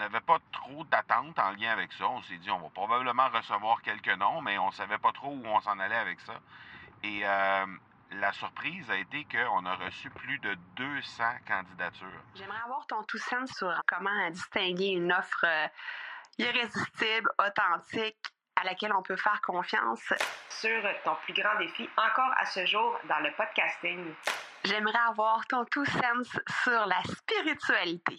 n'avait pas trop d'attentes en lien avec ça. On s'est dit, on va probablement recevoir quelques noms, mais on ne savait pas trop où on s'en allait avec ça. Et euh, la surprise a été qu'on a reçu plus de 200 candidatures. J'aimerais avoir ton tout sens sur comment distinguer une offre euh, irrésistible, authentique, à laquelle on peut faire confiance. Sur ton plus grand défi encore à ce jour dans le podcasting. J'aimerais avoir ton tout sens sur la spiritualité.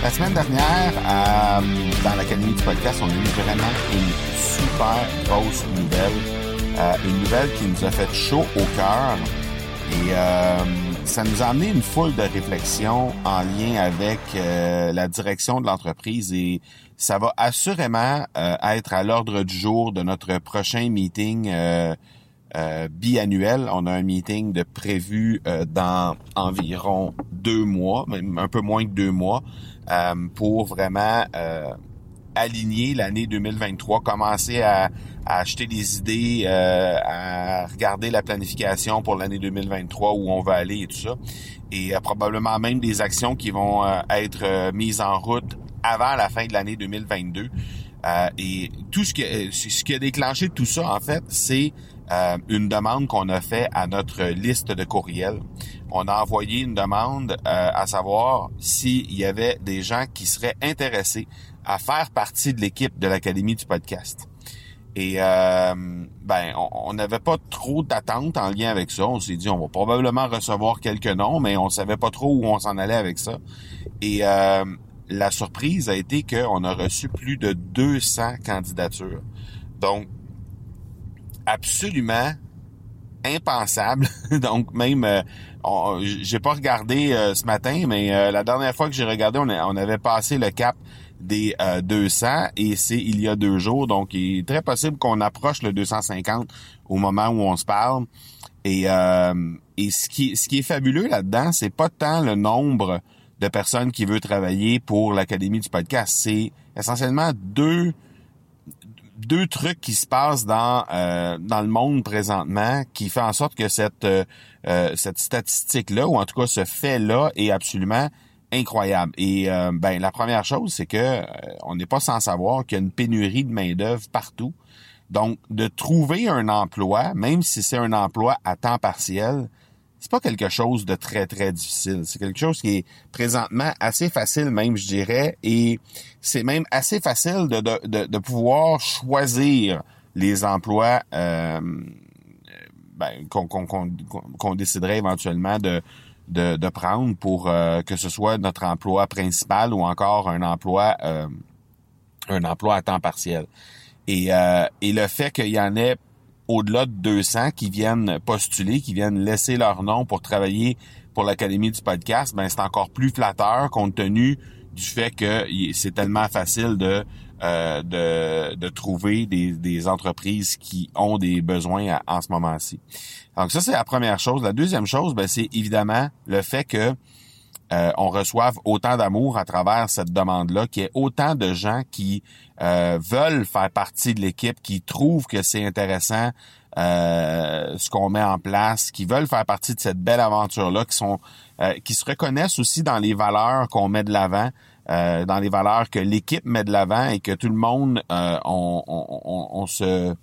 La semaine dernière, euh, dans l'Académie du podcast, on a eu vraiment une super grosse nouvelle. Euh, une nouvelle qui nous a fait chaud au cœur. Et euh, ça nous a amené une foule de réflexions en lien avec la direction de l'entreprise et ça va assurément être à l'ordre du jour de notre prochain meeting biannuel. On a un meeting de prévu dans environ deux mois, même un peu moins que deux mois, euh, pour vraiment euh, aligner l'année 2023, commencer à, acheter des idées, euh, à regarder la planification pour l'année 2023, où on va aller et tout ça. Et probablement même des actions qui vont être mises en route avant la fin de l'année 2022. et tout ce qui, ce qui a déclenché tout ça, en fait, c'est une demande qu'on a fait à notre liste de courriels on a envoyé une demande euh, à savoir s'il y avait des gens qui seraient intéressés à faire partie de l'équipe de l'Académie du podcast. Et euh, ben, on n'avait pas trop d'attentes en lien avec ça. On s'est dit, on va probablement recevoir quelques noms, mais on savait pas trop où on s'en allait avec ça. Et euh, la surprise a été qu'on a reçu plus de 200 candidatures. Donc, absolument impensable. Donc, même j'ai pas regardé euh, ce matin, mais euh, la dernière fois que j'ai regardé, on, avait passé le cap des 200 euh, et c'est il y a deux jours. Donc, il est très possible qu'on approche le 250 au moment où on se parle. Et, et ce, qui, ce qui est fabuleux là-dedans, c'est pas tant le nombre de personnes qui veut travailler pour l'Académie du podcast. C'est essentiellement deux deux trucs qui se passent dans euh, dans le monde présentement qui fait en sorte que cette euh, euh, cette statistique là ou en tout cas ce fait là est absolument incroyable. Et ben la première chose c'est que on n'est pas sans savoir qu'il y a une pénurie de main d'œuvre partout. Donc de trouver un emploi, même si c'est un emploi à temps partiel, c'est pas quelque chose de très très difficile. C'est quelque chose qui est présentement assez facile même, je dirais, et c'est même assez facile de, de, de, pouvoir choisir les emplois euh, ben, qu'on déciderait éventuellement de, de, de prendre pour euh, que ce soit notre emploi principal ou encore un emploi euh, un emploi à temps partiel. Et, euh, et le fait qu'il y en ait au-delà de 200 qui viennent postuler, qui viennent laisser leur nom pour travailler pour l'Académie du podcast, ben c'est encore plus flatteur compte tenu du fait que c'est tellement facile de, euh, de, de, trouver des, des, entreprises qui ont des besoins en ce moment-ci. Donc ça, c'est la première chose. La deuxième chose, ben, c'est évidemment le fait que euh, on reçoive autant d'amour à travers cette demande-là, qu'il y ait autant de gens qui euh, veulent faire partie de l'équipe, qui trouvent que c'est intéressant euh, ce qu'on met en place, qui veulent faire partie de cette belle aventure-là, qui sont qui se reconnaissent aussi dans les valeurs qu'on met de l'avant, dans les valeurs que l'équipe met de l'avant et que tout le monde on, on, on, se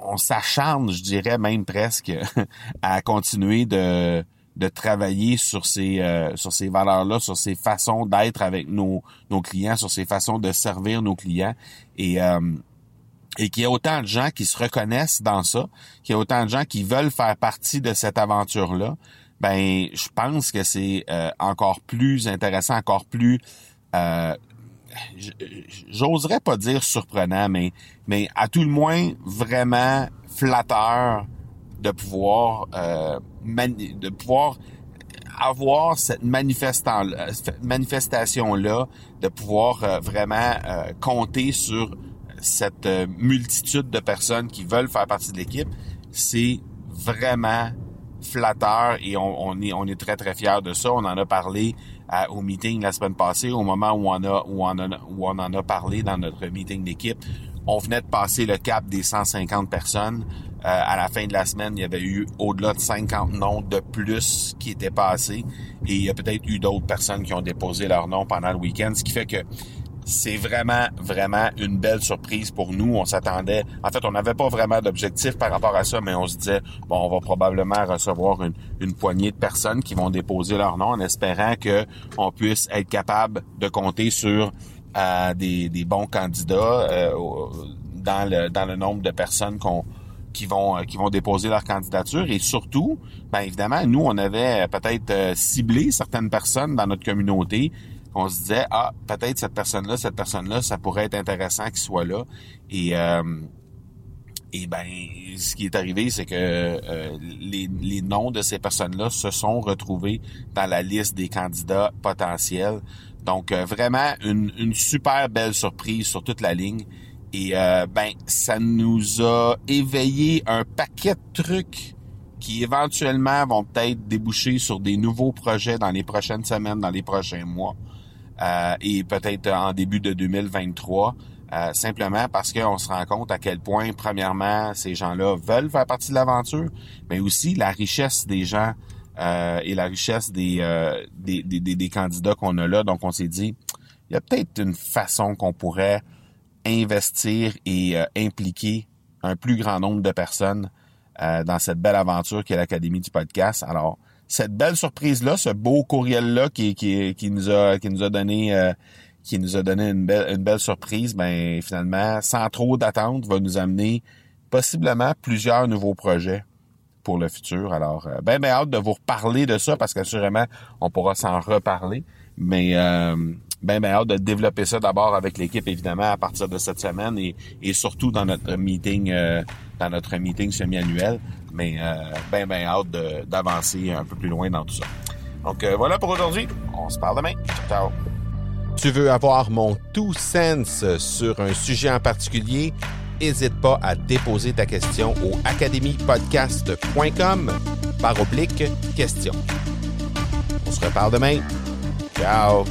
on s'acharne, je dirais même presque, à continuer de de travailler sur ces euh, sur ces valeurs-là, sur ces façons d'être avec nos nos clients, sur ces façons de servir nos clients. Et euh, et qu'il y a autant de gens qui se reconnaissent dans ça, qu'il y a autant de gens qui veulent faire partie de cette aventure-là, ben je pense que c'est euh, encore plus intéressant, encore plus j'oserais pas dire surprenant, mais mais à tout le moins vraiment flatteur de pouvoir euh, de pouvoir avoir cette manifestation-là, de pouvoir euh, vraiment euh, compter sur cette euh, multitude de personnes qui veulent faire partie de l'équipe, c'est vraiment flatteur et on, est on est très très fiers de ça. On en a parlé au meeting la semaine passée, au moment où on a où on, où on en a parlé dans notre meeting d'équipe. On venait de passer le cap des 150 personnes. Euh, à la fin de la semaine, il y avait eu au-delà de 50 noms de plus qui étaient passés. Et il y a peut-être eu d'autres personnes qui ont déposé leur nom pendant le week-end, ce qui fait que c'est vraiment, vraiment une belle surprise pour nous. On s'attendait, en fait, on n'avait pas vraiment d'objectif par rapport à ça, mais on se disait, bon, on va probablement recevoir une, poignée de personnes qui vont déposer leur nom en espérant que on puisse être capable de compter sur euh, des, bons candidats euh, dans le dans le nombre de personnes qu'on qui vont euh, qui vont déposer leur candidature et surtout, bien évidemment, nous on avait peut-être euh, ciblé certaines personnes dans notre communauté. On se disait ah peut-être cette personne-là, cette personne-là, ça pourrait être intéressant qu'il soit là. Et euh, et ben ce qui est arrivé, c'est que les, les noms de ces personnes-là se sont retrouvés dans la liste des candidats potentiels. Donc vraiment une, une super belle surprise sur toute la ligne. Et euh, ben, ça nous a éveillé un paquet de trucs qui éventuellement vont peut-être déboucher sur des nouveaux projets dans les prochaines semaines, dans les prochains mois, euh, et peut-être en début de 2023. Euh, simplement parce qu'on se rend compte à quel point, premièrement, ces gens-là veulent faire partie de l'aventure, mais aussi la richesse des gens et la richesse des, des, des, des candidats qu'on a là. Donc, on s'est dit, il y a peut-être une façon qu'on pourrait investir et euh, impliquer un plus grand nombre de personnes euh, dans cette belle aventure qui est l'Académie du podcast. Alors, cette belle surprise-là, ce beau courriel-là qui, qui, qui, nous a qui nous a donné euh, qui nous a donné une belle, une belle surprise, ben finalement, sans trop d'attente, va nous amener possiblement plusieurs nouveaux projets pour le futur. Alors, ben, ben hâte de vous reparler de ça parce qu'assurément, on pourra s'en reparler. Mais ben, ben hâte de développer ça d'abord avec l'équipe, évidemment, à partir de cette semaine et, surtout dans notre meeting, euh, dans notre meeting semi-annuel. Mais euh, ben hâte d'avancer un peu plus loin dans tout ça. Donc euh, voilà pour aujourd'hui. On se parle demain. Ciao. Tu veux avoir mon tout sens sur un sujet en particulier? N'hésite pas à déposer ta question au academypodcast.com par oblique question. On se reparle demain. Ciao!